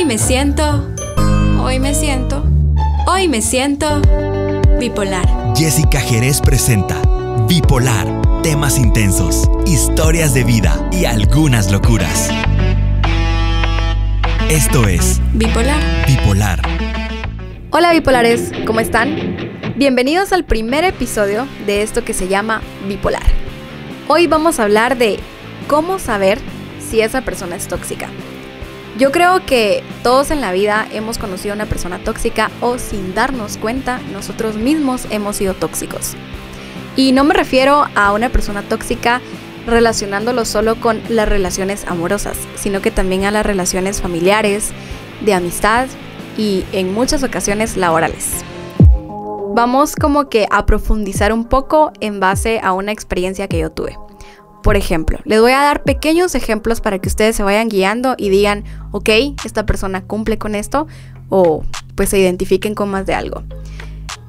Hoy me siento, hoy me siento, hoy me siento bipolar. Jessica Jerez presenta Bipolar, temas intensos, historias de vida y algunas locuras. Esto es Bipolar. Bipolar. Hola bipolares, ¿cómo están? Bienvenidos al primer episodio de esto que se llama Bipolar. Hoy vamos a hablar de cómo saber si esa persona es tóxica. Yo creo que todos en la vida hemos conocido a una persona tóxica o sin darnos cuenta nosotros mismos hemos sido tóxicos. Y no me refiero a una persona tóxica relacionándolo solo con las relaciones amorosas, sino que también a las relaciones familiares, de amistad y en muchas ocasiones laborales. Vamos como que a profundizar un poco en base a una experiencia que yo tuve. Por ejemplo, les voy a dar pequeños ejemplos para que ustedes se vayan guiando y digan, ok, esta persona cumple con esto o pues se identifiquen con más de algo.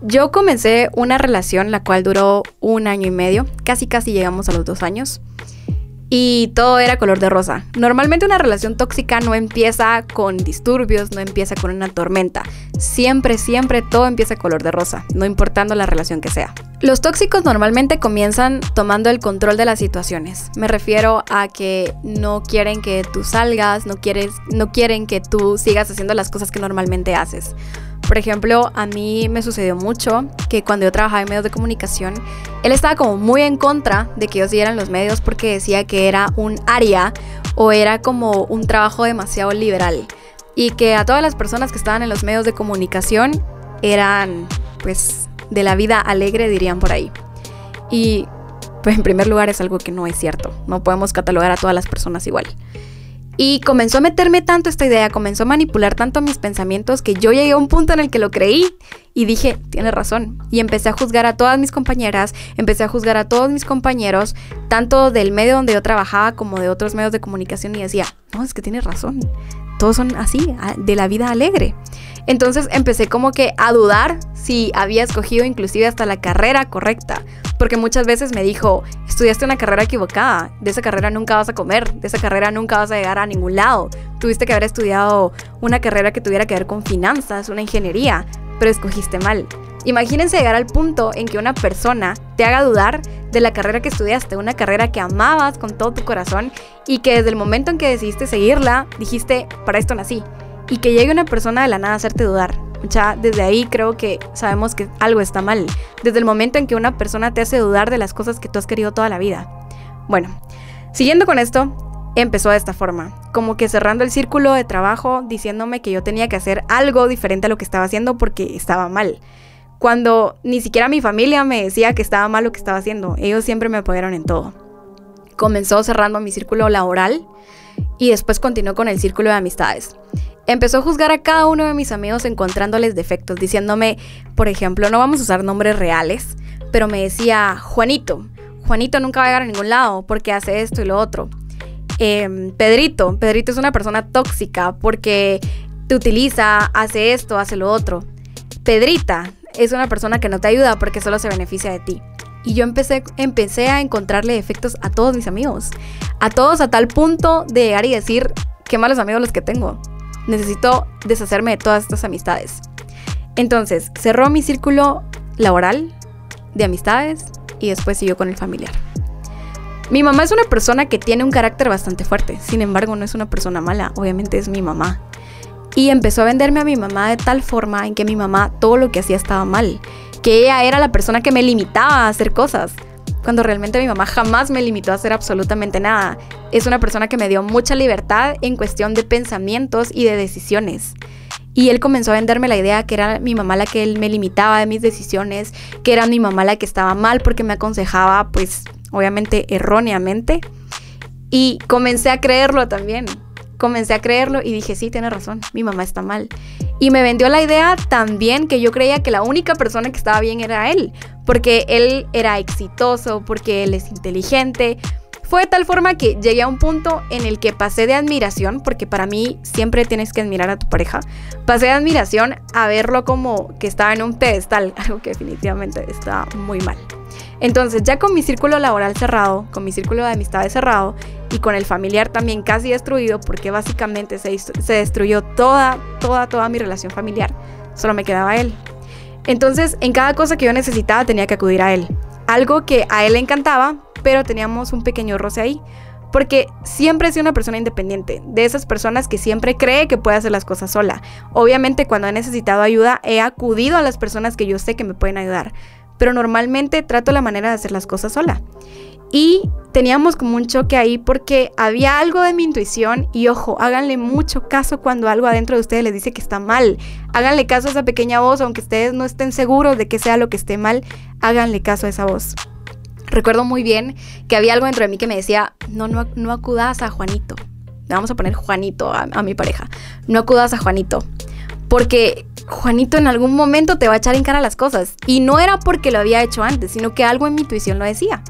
Yo comencé una relación la cual duró un año y medio, casi casi llegamos a los dos años y todo era color de rosa. Normalmente una relación tóxica no empieza con disturbios, no empieza con una tormenta. Siempre, siempre todo empieza color de rosa, no importando la relación que sea. Los tóxicos normalmente comienzan tomando el control de las situaciones. Me refiero a que no quieren que tú salgas, no, quieres, no quieren que tú sigas haciendo las cosas que normalmente haces. Por ejemplo, a mí me sucedió mucho que cuando yo trabajaba en medios de comunicación, él estaba como muy en contra de que yo siguiera en los medios porque decía que era un área o era como un trabajo demasiado liberal y que a todas las personas que estaban en los medios de comunicación eran pues de la vida alegre dirían por ahí. Y pues en primer lugar es algo que no es cierto, no podemos catalogar a todas las personas igual. Y comenzó a meterme tanto esta idea, comenzó a manipular tanto mis pensamientos que yo llegué a un punto en el que lo creí y dije, tiene razón. Y empecé a juzgar a todas mis compañeras, empecé a juzgar a todos mis compañeros, tanto del medio donde yo trabajaba como de otros medios de comunicación y decía, no, es que tiene razón. Todos son así, de la vida alegre. Entonces empecé como que a dudar si había escogido inclusive hasta la carrera correcta, porque muchas veces me dijo, estudiaste una carrera equivocada, de esa carrera nunca vas a comer, de esa carrera nunca vas a llegar a ningún lado, tuviste que haber estudiado una carrera que tuviera que ver con finanzas, una ingeniería, pero escogiste mal. Imagínense llegar al punto en que una persona te haga dudar de la carrera que estudiaste, una carrera que amabas con todo tu corazón y que desde el momento en que decidiste seguirla, dijiste, para esto nací y que llegue una persona de la nada a hacerte dudar. Ya desde ahí creo que sabemos que algo está mal. Desde el momento en que una persona te hace dudar de las cosas que tú has querido toda la vida. Bueno, siguiendo con esto, empezó de esta forma, como que cerrando el círculo de trabajo, diciéndome que yo tenía que hacer algo diferente a lo que estaba haciendo porque estaba mal. Cuando ni siquiera mi familia me decía que estaba mal lo que estaba haciendo, ellos siempre me apoyaron en todo. Comenzó cerrando mi círculo laboral y después continuó con el círculo de amistades. Empezó a juzgar a cada uno de mis amigos encontrándoles defectos, diciéndome, por ejemplo, no vamos a usar nombres reales, pero me decía, Juanito, Juanito nunca va a llegar a ningún lado porque hace esto y lo otro. Em, Pedrito, Pedrito es una persona tóxica porque te utiliza, hace esto, hace lo otro. Pedrita es una persona que no te ayuda porque solo se beneficia de ti. Y yo empecé, empecé a encontrarle defectos a todos mis amigos. A todos a tal punto de llegar y decir, qué malos amigos los que tengo necesito deshacerme de todas estas amistades. Entonces, cerró mi círculo laboral de amistades y después siguió con el familiar. Mi mamá es una persona que tiene un carácter bastante fuerte, sin embargo no es una persona mala, obviamente es mi mamá. Y empezó a venderme a mi mamá de tal forma en que mi mamá todo lo que hacía estaba mal, que ella era la persona que me limitaba a hacer cosas cuando realmente mi mamá jamás me limitó a hacer absolutamente nada. Es una persona que me dio mucha libertad en cuestión de pensamientos y de decisiones. Y él comenzó a venderme la idea que era mi mamá la que él me limitaba de mis decisiones, que era mi mamá la que estaba mal porque me aconsejaba, pues obviamente erróneamente. Y comencé a creerlo también. Comencé a creerlo y dije, sí, tiene razón, mi mamá está mal. Y me vendió la idea también que yo creía que la única persona que estaba bien era él, porque él era exitoso, porque él es inteligente. Fue de tal forma que llegué a un punto en el que pasé de admiración, porque para mí siempre tienes que admirar a tu pareja, pasé de admiración a verlo como que estaba en un pedestal, algo que definitivamente está muy mal. Entonces, ya con mi círculo laboral cerrado, con mi círculo de amistades cerrado y con el familiar también casi destruido, porque básicamente se, se destruyó toda, toda, toda mi relación familiar, solo me quedaba él. Entonces, en cada cosa que yo necesitaba tenía que acudir a él. Algo que a él le encantaba, pero teníamos un pequeño roce ahí. Porque siempre he sido una persona independiente, de esas personas que siempre cree que puede hacer las cosas sola. Obviamente cuando he necesitado ayuda he acudido a las personas que yo sé que me pueden ayudar, pero normalmente trato la manera de hacer las cosas sola. Y teníamos como un choque ahí porque había algo de mi intuición y ojo, háganle mucho caso cuando algo adentro de ustedes les dice que está mal. Háganle caso a esa pequeña voz, aunque ustedes no estén seguros de que sea lo que esté mal, háganle caso a esa voz. Recuerdo muy bien que había algo dentro de mí que me decía, no, no, no acudas a Juanito. Vamos a poner Juanito a, a mi pareja. No acudas a Juanito. Porque Juanito en algún momento te va a echar en cara las cosas. Y no era porque lo había hecho antes, sino que algo en mi intuición lo decía.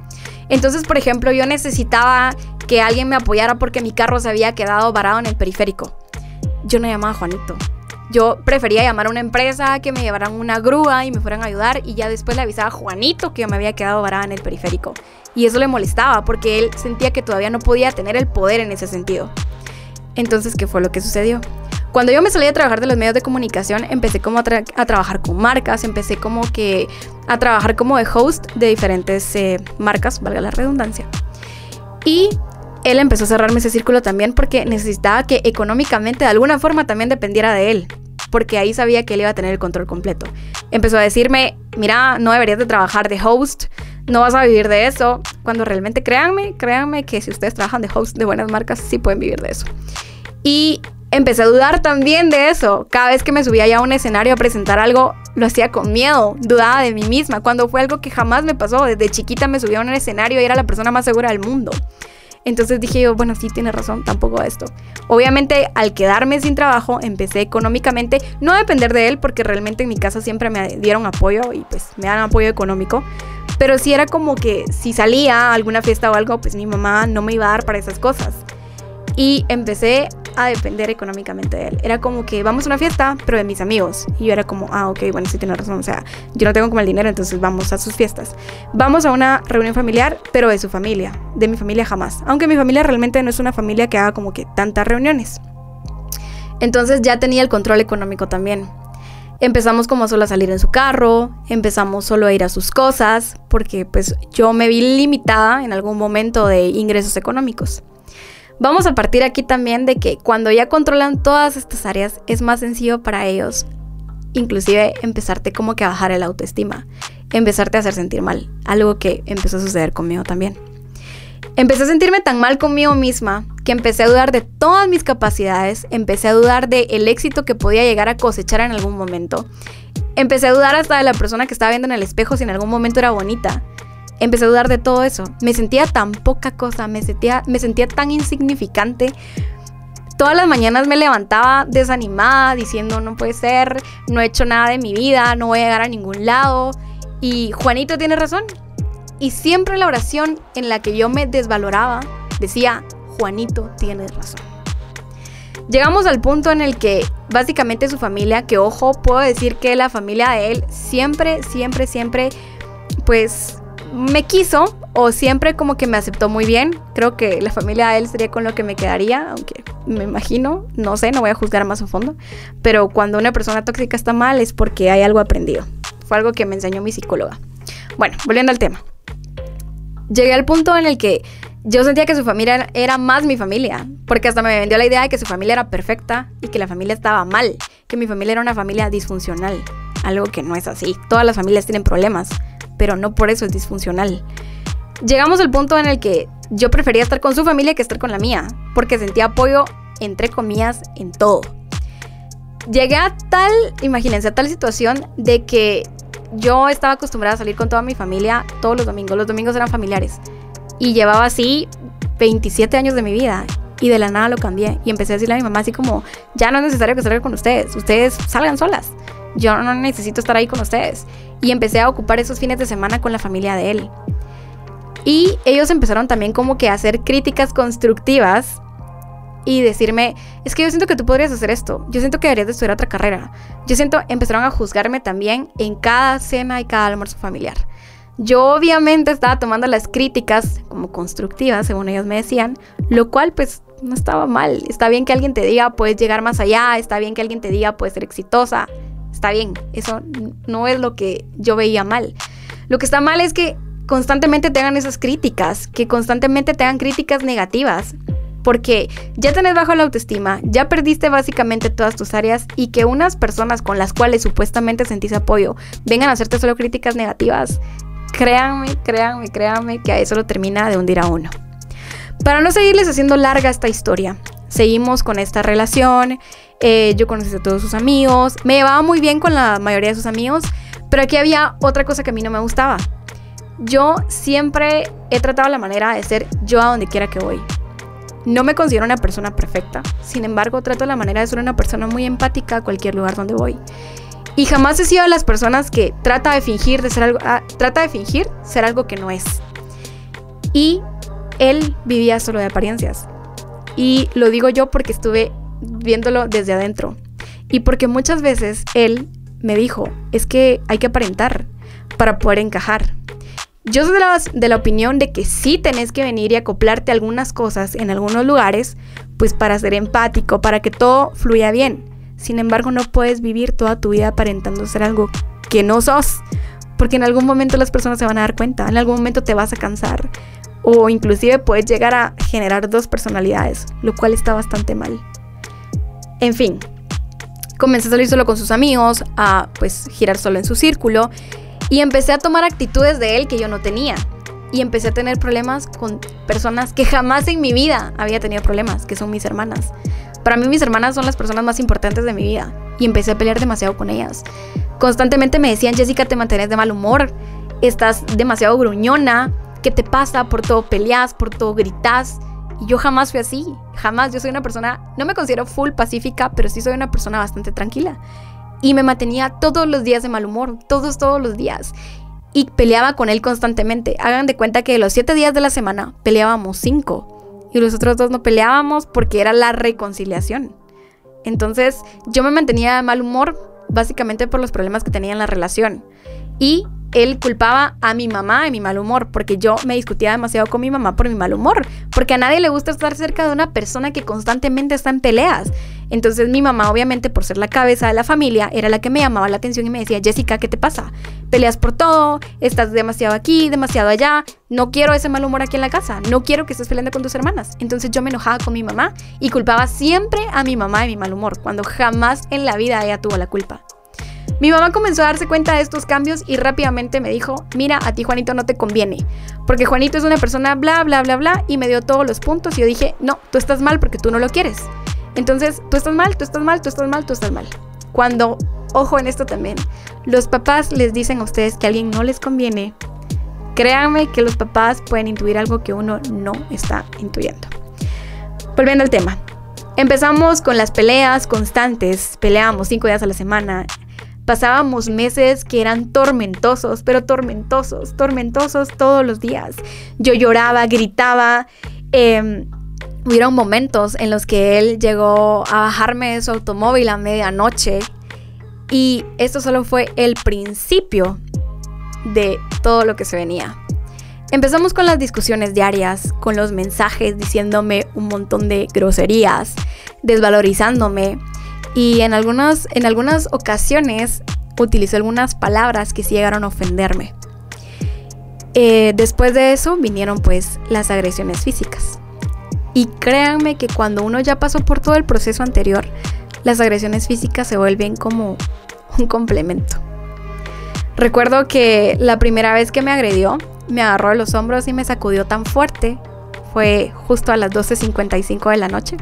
Entonces, por ejemplo, yo necesitaba que alguien me apoyara porque mi carro se había quedado varado en el periférico. Yo no llamaba a Juanito. Yo prefería llamar a una empresa que me llevaran una grúa y me fueran a ayudar y ya después le avisaba a Juanito que yo me había quedado varada en el periférico. Y eso le molestaba porque él sentía que todavía no podía tener el poder en ese sentido. Entonces, ¿qué fue lo que sucedió? Cuando yo me salí a trabajar de los medios de comunicación, empecé como a, trabajar con marcas, empecé como que a trabajar como de host de diferentes eh, marcas, valga la redundancia. Y él empezó a cerrarme ese círculo también porque necesitaba que económicamente de alguna forma también dependiera de él porque ahí sabía que él iba a tener el control completo. Empezó a decirme, mira, no deberías de trabajar de host, no vas a vivir de eso, cuando realmente créanme, créanme que si ustedes trabajan de host de buenas marcas, sí pueden vivir de eso. Y empecé a dudar también de eso. Cada vez que me subía ya a un escenario a presentar algo, lo hacía con miedo, dudaba de mí misma, cuando fue algo que jamás me pasó. Desde chiquita me subía a un escenario y era la persona más segura del mundo. Entonces dije yo, bueno, sí, tiene razón, tampoco esto. Obviamente, al quedarme sin trabajo, empecé económicamente, no a depender de él, porque realmente en mi casa siempre me dieron apoyo y pues me dan apoyo económico. Pero sí era como que si salía a alguna fiesta o algo, pues mi mamá no me iba a dar para esas cosas. Y empecé a depender económicamente de él. Era como que vamos a una fiesta, pero de mis amigos. Y yo era como, ah, ok, bueno, sí tiene razón. O sea, yo no tengo como el dinero, entonces vamos a sus fiestas. Vamos a una reunión familiar, pero de su familia. De mi familia jamás. Aunque mi familia realmente no es una familia que haga como que tantas reuniones. Entonces ya tenía el control económico también. Empezamos como solo a salir en su carro, empezamos solo a ir a sus cosas, porque pues yo me vi limitada en algún momento de ingresos económicos. Vamos a partir aquí también de que cuando ya controlan todas estas áreas es más sencillo para ellos inclusive empezarte como que a bajar el autoestima, empezarte a hacer sentir mal, algo que empezó a suceder conmigo también. Empecé a sentirme tan mal conmigo misma que empecé a dudar de todas mis capacidades, empecé a dudar del el éxito que podía llegar a cosechar en algún momento. Empecé a dudar hasta de la persona que estaba viendo en el espejo si en algún momento era bonita empecé a dudar de todo eso. Me sentía tan poca cosa, me sentía, me sentía tan insignificante. Todas las mañanas me levantaba desanimada, diciendo no puede ser, no he hecho nada de mi vida, no voy a llegar a ningún lado. Y Juanito tiene razón. Y siempre la oración en la que yo me desvaloraba decía, Juanito tiene razón. Llegamos al punto en el que básicamente su familia, que ojo, puedo decir que la familia de él siempre, siempre, siempre, pues me quiso o siempre como que me aceptó muy bien. Creo que la familia de él sería con lo que me quedaría, aunque me imagino, no sé, no voy a juzgar más a fondo. Pero cuando una persona tóxica está mal es porque hay algo aprendido. Fue algo que me enseñó mi psicóloga. Bueno, volviendo al tema. Llegué al punto en el que yo sentía que su familia era más mi familia, porque hasta me vendió la idea de que su familia era perfecta y que la familia estaba mal, que mi familia era una familia disfuncional, algo que no es así. Todas las familias tienen problemas pero no por eso es disfuncional. Llegamos al punto en el que yo prefería estar con su familia que estar con la mía, porque sentía apoyo, entre comillas, en todo. Llegué a tal, imagínense, a tal situación de que yo estaba acostumbrada a salir con toda mi familia todos los domingos. Los domingos eran familiares. Y llevaba así 27 años de mi vida. Y de la nada lo cambié. Y empecé a decirle a mi mamá así como, ya no es necesario que salga con ustedes. Ustedes salgan solas. Yo no necesito estar ahí con ustedes y empecé a ocupar esos fines de semana con la familia de él. Y ellos empezaron también como que a hacer críticas constructivas y decirme, es que yo siento que tú podrías hacer esto, yo siento que deberías de estudiar otra carrera. Yo siento, empezaron a juzgarme también en cada cena y cada almuerzo familiar. Yo obviamente estaba tomando las críticas como constructivas, según ellos me decían, lo cual pues no estaba mal. Está bien que alguien te diga puedes llegar más allá, está bien que alguien te diga puedes ser exitosa, está bien, eso no es lo que yo veía mal. Lo que está mal es que constantemente tengan esas críticas, que constantemente tengan críticas negativas, porque ya tenés bajo la autoestima, ya perdiste básicamente todas tus áreas y que unas personas con las cuales supuestamente sentís apoyo vengan a hacerte solo críticas negativas, créanme, créanme, créanme que a eso lo termina de hundir a uno. Para no seguirles haciendo larga esta historia, seguimos con esta relación, eh, yo conocí a todos sus amigos, me llevaba muy bien con la mayoría de sus amigos, pero aquí había otra cosa que a mí no me gustaba. Yo siempre he tratado la manera de ser yo a donde quiera que voy. No me considero una persona perfecta, sin embargo trato la manera de ser una persona muy empática a cualquier lugar donde voy. Y jamás he sido de las personas que trata de fingir de ser algo, ah, trata de fingir ser algo que no es. Y él vivía solo de apariencias. Y lo digo yo porque estuve viéndolo desde adentro. Y porque muchas veces él me dijo, es que hay que aparentar para poder encajar. Yo soy de la, de la, opinión de que sí tenés que venir y acoplarte algunas cosas en algunos lugares, pues para ser empático, para que todo fluya bien. Sin embargo, no puedes vivir toda tu vida aparentando ser algo que no sos, porque en algún momento las personas se van a dar cuenta, en algún momento te vas a cansar, o inclusive puedes llegar a generar dos personalidades, lo cual está bastante mal. En fin, comencé a salir solo con sus amigos, a pues girar solo en su círculo y empecé a tomar actitudes de él que yo no tenía. Y empecé a tener problemas con personas que jamás en mi vida había tenido problemas, que son mis hermanas. Para mí mis hermanas son las personas más importantes de mi vida y empecé a pelear demasiado con ellas. Constantemente me decían, Jessica, te mantienes de mal humor, estás demasiado gruñona, ¿qué te pasa? Por todo peleas, por todo gritas. Y yo jamás fui así, jamás. Yo soy una persona, no me considero full pacífica, pero sí soy una persona bastante tranquila y me mantenía todos los días de mal humor, todos, todos los días. Y peleaba con él constantemente. Hagan de cuenta que de los siete días de la semana peleábamos cinco. Y los otros dos no peleábamos porque era la reconciliación. Entonces yo me mantenía de mal humor básicamente por los problemas que tenía en la relación. Y él culpaba a mi mamá de mi mal humor, porque yo me discutía demasiado con mi mamá por mi mal humor, porque a nadie le gusta estar cerca de una persona que constantemente está en peleas. Entonces mi mamá, obviamente por ser la cabeza de la familia, era la que me llamaba la atención y me decía, Jessica, ¿qué te pasa? Peleas por todo, estás demasiado aquí, demasiado allá, no quiero ese mal humor aquí en la casa, no quiero que estés peleando con tus hermanas. Entonces yo me enojaba con mi mamá y culpaba siempre a mi mamá de mi mal humor, cuando jamás en la vida ella tuvo la culpa. Mi mamá comenzó a darse cuenta de estos cambios y rápidamente me dijo, mira, a ti Juanito no te conviene, porque Juanito es una persona bla, bla, bla, bla, y me dio todos los puntos y yo dije, no, tú estás mal porque tú no lo quieres. Entonces, tú estás mal, tú estás mal, tú estás mal, tú estás mal. Cuando, ojo en esto también, los papás les dicen a ustedes que a alguien no les conviene, créanme que los papás pueden intuir algo que uno no está intuyendo. Volviendo al tema. Empezamos con las peleas constantes, peleábamos cinco días a la semana, Pasábamos meses que eran tormentosos, pero tormentosos, tormentosos todos los días. Yo lloraba, gritaba. Eh, hubieron momentos en los que él llegó a bajarme de su automóvil a medianoche y esto solo fue el principio de todo lo que se venía. Empezamos con las discusiones diarias, con los mensajes diciéndome un montón de groserías, desvalorizándome, y en algunas, en algunas ocasiones utilizó algunas palabras que sí llegaron a ofenderme. Eh, después de eso vinieron pues las agresiones físicas. Y créanme que cuando uno ya pasó por todo el proceso anterior, las agresiones físicas se vuelven como un complemento. Recuerdo que la primera vez que me agredió, me agarró los hombros y me sacudió tan fuerte. Fue justo a las 12.55 de la noche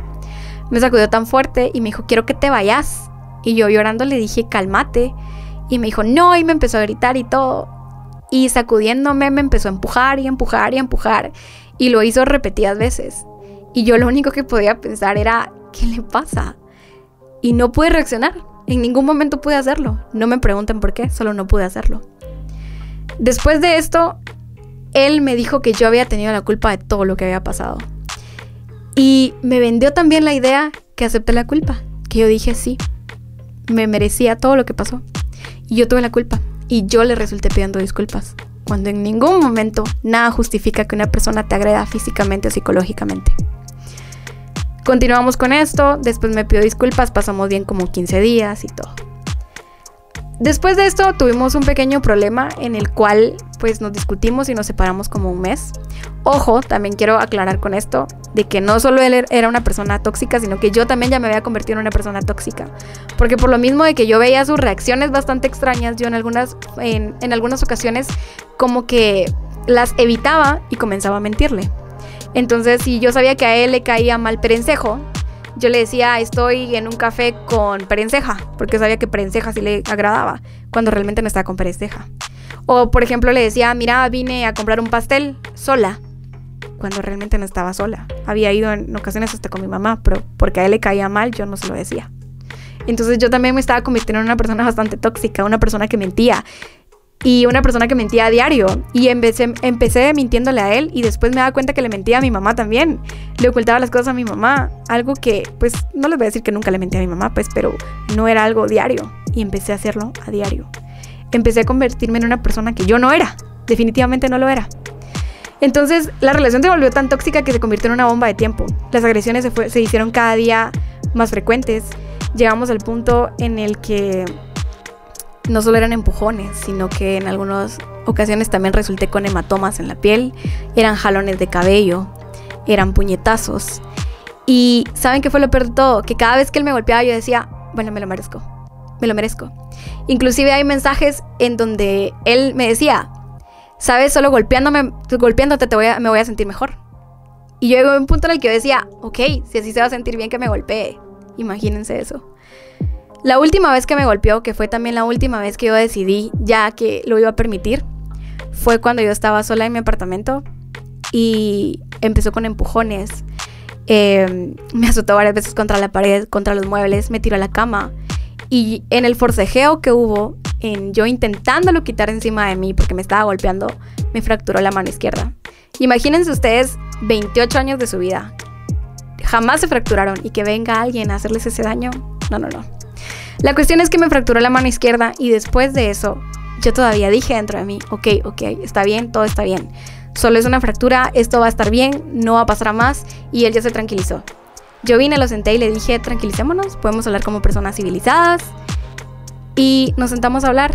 me sacudió tan fuerte y me dijo, quiero que te vayas. Y yo llorando le dije, cálmate. Y me dijo, no, y me empezó a gritar y todo. Y sacudiéndome me empezó a empujar y empujar y empujar. Y lo hizo repetidas veces. Y yo lo único que podía pensar era, ¿qué le pasa? Y no pude reaccionar. En ningún momento pude hacerlo. No me pregunten por qué, solo no pude hacerlo. Después de esto, él me dijo que yo había tenido la culpa de todo lo que había pasado. Y me vendió también la idea que acepté la culpa, que yo dije sí, me merecía todo lo que pasó. Y yo tuve la culpa y yo le resulté pidiendo disculpas, cuando en ningún momento nada justifica que una persona te agreda físicamente o psicológicamente. Continuamos con esto, después me pido disculpas, pasamos bien como 15 días y todo. Después de esto tuvimos un pequeño problema en el cual pues nos discutimos y nos separamos como un mes. Ojo, también quiero aclarar con esto de que no solo él era una persona tóxica, sino que yo también ya me había convertido en una persona tóxica. Porque por lo mismo de que yo veía sus reacciones bastante extrañas, yo en algunas, en, en algunas ocasiones como que las evitaba y comenzaba a mentirle. Entonces, si yo sabía que a él le caía mal perencejo, yo le decía, estoy en un café con perenceja, porque sabía que perenceja sí le agradaba, cuando realmente no estaba con perenceja. O, por ejemplo, le decía, mira, vine a comprar un pastel sola, cuando realmente no estaba sola. Había ido en ocasiones hasta con mi mamá, pero porque a él le caía mal, yo no se lo decía. Entonces yo también me estaba convirtiendo en una persona bastante tóxica, una persona que mentía y una persona que mentía a diario. Y empecé, empecé mintiéndole a él y después me daba cuenta que le mentía a mi mamá también. Le ocultaba las cosas a mi mamá. Algo que, pues, no les voy a decir que nunca le mentía a mi mamá, pues, pero no era algo diario. Y empecé a hacerlo a diario. Empecé a convertirme en una persona que yo no era. Definitivamente no lo era. Entonces, la relación se volvió tan tóxica que se convirtió en una bomba de tiempo. Las agresiones se, se hicieron cada día más frecuentes. Llegamos al punto en el que no solo eran empujones, sino que en algunas ocasiones también resulté con hematomas en la piel, eran jalones de cabello, eran puñetazos. Y ¿saben qué fue lo peor de todo? Que cada vez que él me golpeaba yo decía, bueno, me lo merezco, me lo merezco. Inclusive hay mensajes en donde él me decía, sabes, solo golpeándome, golpeándote te voy a, me voy a sentir mejor. Y yo a un punto en el que yo decía, ok, si así se va a sentir bien que me golpee. Imagínense eso. La última vez que me golpeó, que fue también la última vez que yo decidí ya que lo iba a permitir, fue cuando yo estaba sola en mi apartamento y empezó con empujones. Em, me azotó varias veces contra la pared, contra los muebles, me tiró a la cama. Y en el forcejeo que hubo, en yo intentándolo quitar encima de mí porque me estaba golpeando, me fracturó la mano izquierda. Imagínense ustedes 28 años de su vida. Jamás se fracturaron y que venga alguien a hacerles ese daño. No, no, no. La cuestión es que me fracturó la mano izquierda y después de eso yo todavía dije dentro de mí, ok, ok, está bien, todo está bien. Solo es una fractura, esto va a estar bien, no va a pasar a más y él ya se tranquilizó. Yo vine, lo senté y le dije, tranquilicémonos, podemos hablar como personas civilizadas. Y nos sentamos a hablar.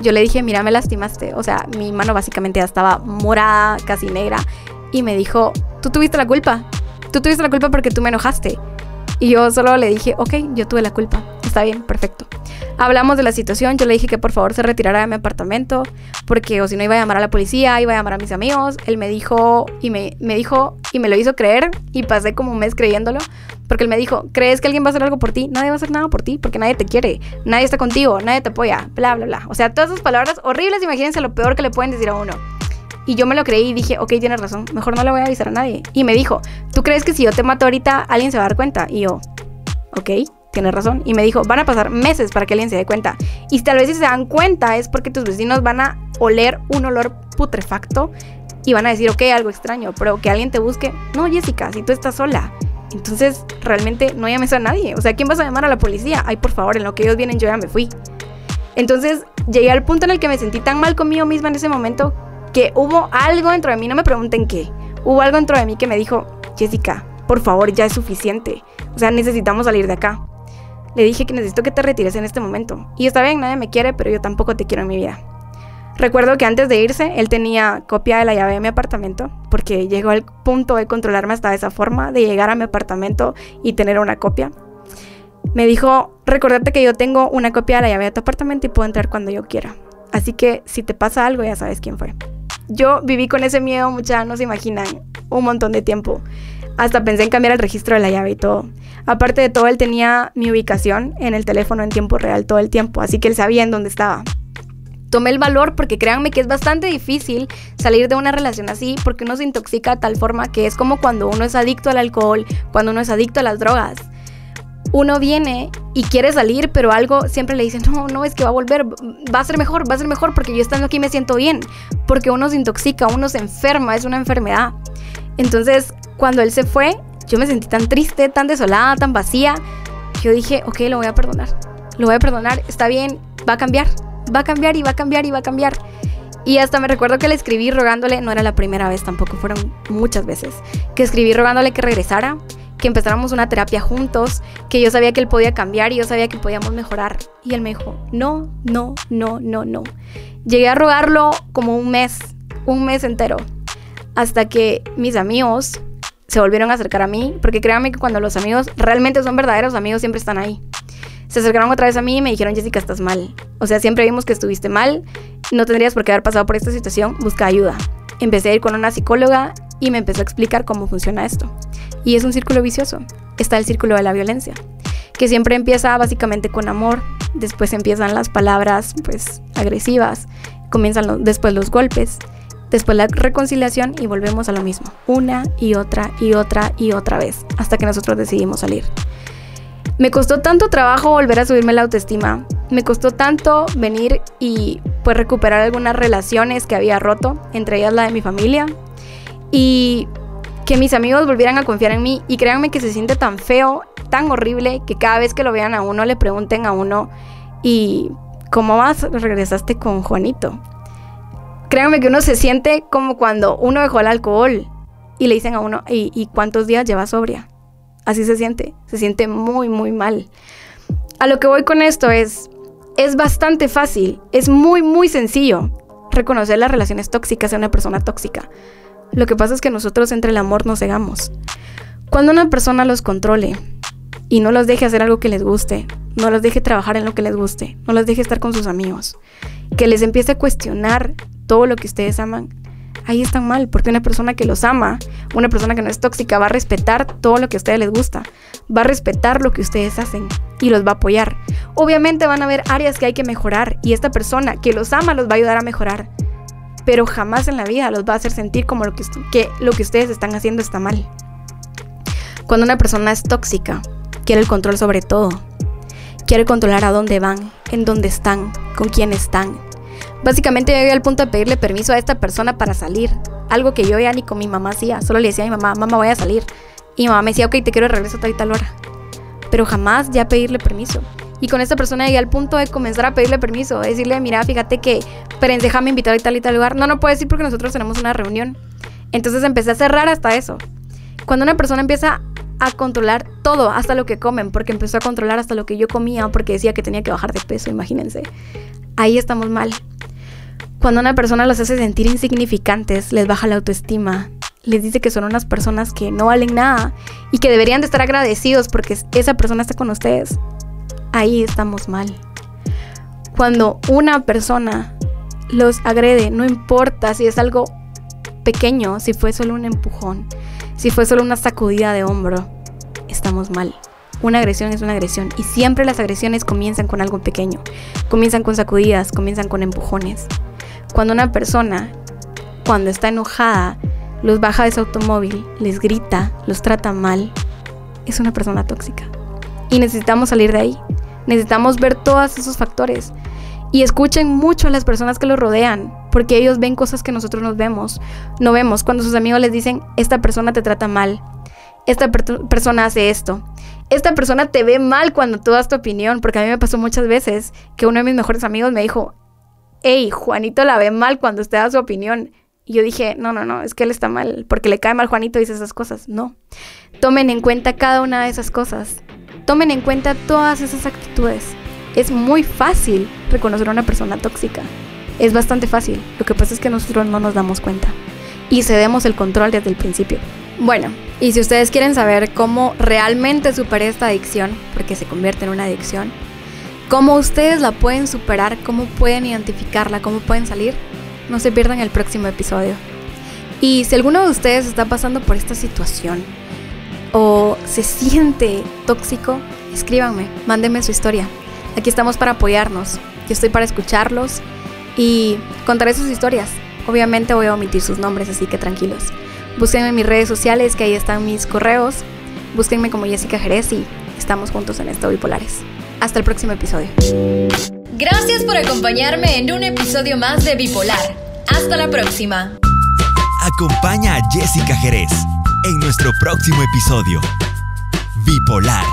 Yo le dije, mira, me lastimaste. O sea, mi mano básicamente ya estaba morada, casi negra. Y me dijo, tú tuviste la culpa. Tú tuviste la culpa porque tú me enojaste. Y yo solo le dije, ok, yo tuve la culpa está bien, perfecto. Hablamos de la situación, yo le dije que por favor se retirara de mi apartamento, porque o si no iba a llamar a la policía, iba a llamar a mis amigos. Él me dijo y me, me dijo y me lo hizo creer y pasé como un mes creyéndolo, porque él me dijo, ¿crees que alguien va a hacer algo por ti? Nadie va a hacer nada por ti, porque nadie te quiere, nadie está contigo, nadie te apoya, bla, bla, bla. O sea, todas esas palabras horribles, imagínense lo peor que le pueden decir a uno. Y yo me lo creí y dije, ok, tienes razón, mejor no le voy a avisar a nadie. Y me dijo, ¿tú crees que si yo te mato ahorita alguien se va a dar cuenta? Y yo, ok tienes razón. Y me dijo, van a pasar meses para que alguien se dé cuenta. Y tal vez si se dan cuenta es porque tus vecinos van a oler un olor putrefacto y van a decir, ok, algo extraño, pero que alguien te busque. No, Jessica, si tú estás sola. Entonces, realmente no llames a nadie. O sea, ¿quién vas a llamar a la policía? Ay, por favor, en lo que ellos vienen yo ya me fui. Entonces, llegué al punto en el que me sentí tan mal conmigo misma en ese momento que hubo algo dentro de mí, no me pregunten qué, hubo algo dentro de mí que me dijo, Jessica, por favor, ya es suficiente. O sea, necesitamos salir de acá. Le dije que necesito que te retires en este momento. Y está bien, nadie me quiere, pero yo tampoco te quiero en mi vida. Recuerdo que antes de irse, él tenía copia de la llave de mi apartamento, porque llegó al punto de controlarme hasta esa forma, de llegar a mi apartamento y tener una copia. Me dijo, recordate que yo tengo una copia de la llave de tu apartamento y puedo entrar cuando yo quiera. Así que si te pasa algo, ya sabes quién fue. Yo viví con ese miedo, mucha, no se imaginan, un montón de tiempo. Hasta pensé en cambiar el registro de la llave y todo. Aparte de todo, él tenía mi ubicación en el teléfono en tiempo real todo el tiempo, así que él sabía en dónde estaba. Tomé el valor porque créanme que es bastante difícil salir de una relación así porque uno se intoxica de tal forma que es como cuando uno es adicto al alcohol, cuando uno es adicto a las drogas. Uno viene y quiere salir, pero algo siempre le dice, no, no, es que va a volver, va a ser mejor, va a ser mejor porque yo estando aquí me siento bien, porque uno se intoxica, uno se enferma, es una enfermedad. Entonces, cuando él se fue, yo me sentí tan triste, tan desolada, tan vacía. Yo dije, ok, lo voy a perdonar. Lo voy a perdonar, está bien, va a cambiar. Va a cambiar y va a cambiar y va a cambiar. Y hasta me recuerdo que le escribí rogándole, no era la primera vez tampoco, fueron muchas veces, que escribí rogándole que regresara, que empezáramos una terapia juntos, que yo sabía que él podía cambiar y yo sabía que podíamos mejorar. Y él me dijo, no, no, no, no, no. Llegué a rogarlo como un mes, un mes entero, hasta que mis amigos se volvieron a acercar a mí, porque créanme que cuando los amigos realmente son verdaderos amigos siempre están ahí. Se acercaron otra vez a mí y me dijeron, Jessica, estás mal. O sea, siempre vimos que estuviste mal, no tendrías por qué haber pasado por esta situación, busca ayuda. Empecé a ir con una psicóloga y me empezó a explicar cómo funciona esto. Y es un círculo vicioso. Está el círculo de la violencia, que siempre empieza básicamente con amor, después empiezan las palabras pues agresivas, comienzan después los golpes, después la reconciliación y volvemos a lo mismo, una y otra y otra y otra vez, hasta que nosotros decidimos salir. Me costó tanto trabajo volver a subirme la autoestima, me costó tanto venir y pues recuperar algunas relaciones que había roto, entre ellas la de mi familia, y que mis amigos volvieran a confiar en mí. Y créanme que se siente tan feo, tan horrible, que cada vez que lo vean a uno le pregunten a uno, ¿y cómo vas? Regresaste con Juanito. Créanme que uno se siente como cuando uno dejó el alcohol y le dicen a uno, ¿y, cuántos días lleva sobria? Así se siente, se siente muy, muy mal. A lo que voy con esto es, es bastante fácil, es muy, muy sencillo reconocer las relaciones tóxicas de una persona tóxica. Lo que pasa es que nosotros entre el amor nos cegamos. Cuando una persona los controle y no los deje hacer algo que les guste, no los deje trabajar en lo que les guste, no los deje estar con sus amigos, que les empiece a cuestionar todo lo que ustedes aman, ahí están mal, porque una persona que los ama, una persona que no es tóxica, va a respetar todo lo que a ustedes les gusta, va a respetar lo que ustedes hacen y los va a apoyar. Obviamente van a haber áreas que hay que mejorar y esta persona que los ama los va a ayudar a mejorar pero jamás en la vida los va a hacer sentir como lo que, que, lo que ustedes están haciendo está mal. Cuando una persona es tóxica, quiere el control sobre todo. Quiere controlar a dónde van, en dónde están, con quién están. Básicamente llegué al punto de pedirle permiso a esta persona para salir. Algo que yo ya ni con mi mamá hacía. Solo le decía a mi mamá, mamá voy a salir. Y mi mamá me decía, ok, te quiero de regreso a tal y tal hora. Pero jamás ya pedirle permiso. Y con esta persona llegué al punto de comenzar a pedirle permiso, decirle, mira, fíjate que, pero déjame invitar a tal y tal lugar. No, no puedo decir porque nosotros tenemos una reunión. Entonces empecé a cerrar hasta eso. Cuando una persona empieza a controlar todo, hasta lo que comen, porque empezó a controlar hasta lo que yo comía, porque decía que tenía que bajar de peso, imagínense. Ahí estamos mal. Cuando una persona los hace sentir insignificantes, les baja la autoestima, les dice que son unas personas que no valen nada y que deberían de estar agradecidos porque esa persona está con ustedes ahí estamos mal. Cuando una persona los agrede, no importa si es algo pequeño, si fue solo un empujón, si fue solo una sacudida de hombro, estamos mal. Una agresión es una agresión y siempre las agresiones comienzan con algo pequeño, comienzan con sacudidas, comienzan con empujones. Cuando una persona, cuando está enojada, los baja de su automóvil, les grita, los trata mal, es una persona tóxica. Y necesitamos salir de ahí. Necesitamos ver todos esos factores. Y escuchen mucho a las personas que los rodean, porque ellos ven cosas que nosotros nos vemos. No vemos cuando sus amigos les dicen, esta persona te trata mal, esta persona hace esto. Esta persona te ve mal cuando tú das tu opinión, porque a mí me pasó muchas veces que uno de mis mejores amigos me dijo, hey, Juanito la ve mal cuando usted da su opinión. Y yo dije, no, no, no, es que él está mal, porque le cae mal Juanito dice esas cosas. No. Tomen en cuenta cada una de esas cosas. Tomen en cuenta todas esas actitudes. Es muy fácil reconocer a una persona tóxica. Es bastante fácil. Lo que pasa es que nosotros no nos damos cuenta. Y cedemos el control desde el principio. Bueno, y si ustedes quieren saber cómo realmente superé esta adicción, porque se convierte en una adicción, cómo ustedes la pueden superar, cómo pueden identificarla, cómo pueden salir, no se pierdan el próximo episodio. Y si alguno de ustedes está pasando por esta situación, o se siente tóxico, escríbanme, mándenme su historia. Aquí estamos para apoyarnos. Yo estoy para escucharlos y contaré sus historias. Obviamente voy a omitir sus nombres, así que tranquilos. Búsquenme en mis redes sociales, que ahí están mis correos. Búsquenme como Jessica Jerez y estamos juntos en esto Bipolares. Hasta el próximo episodio. Gracias por acompañarme en un episodio más de Bipolar. Hasta la próxima. Acompaña a Jessica Jerez en nuestro próximo episodio. Bipolar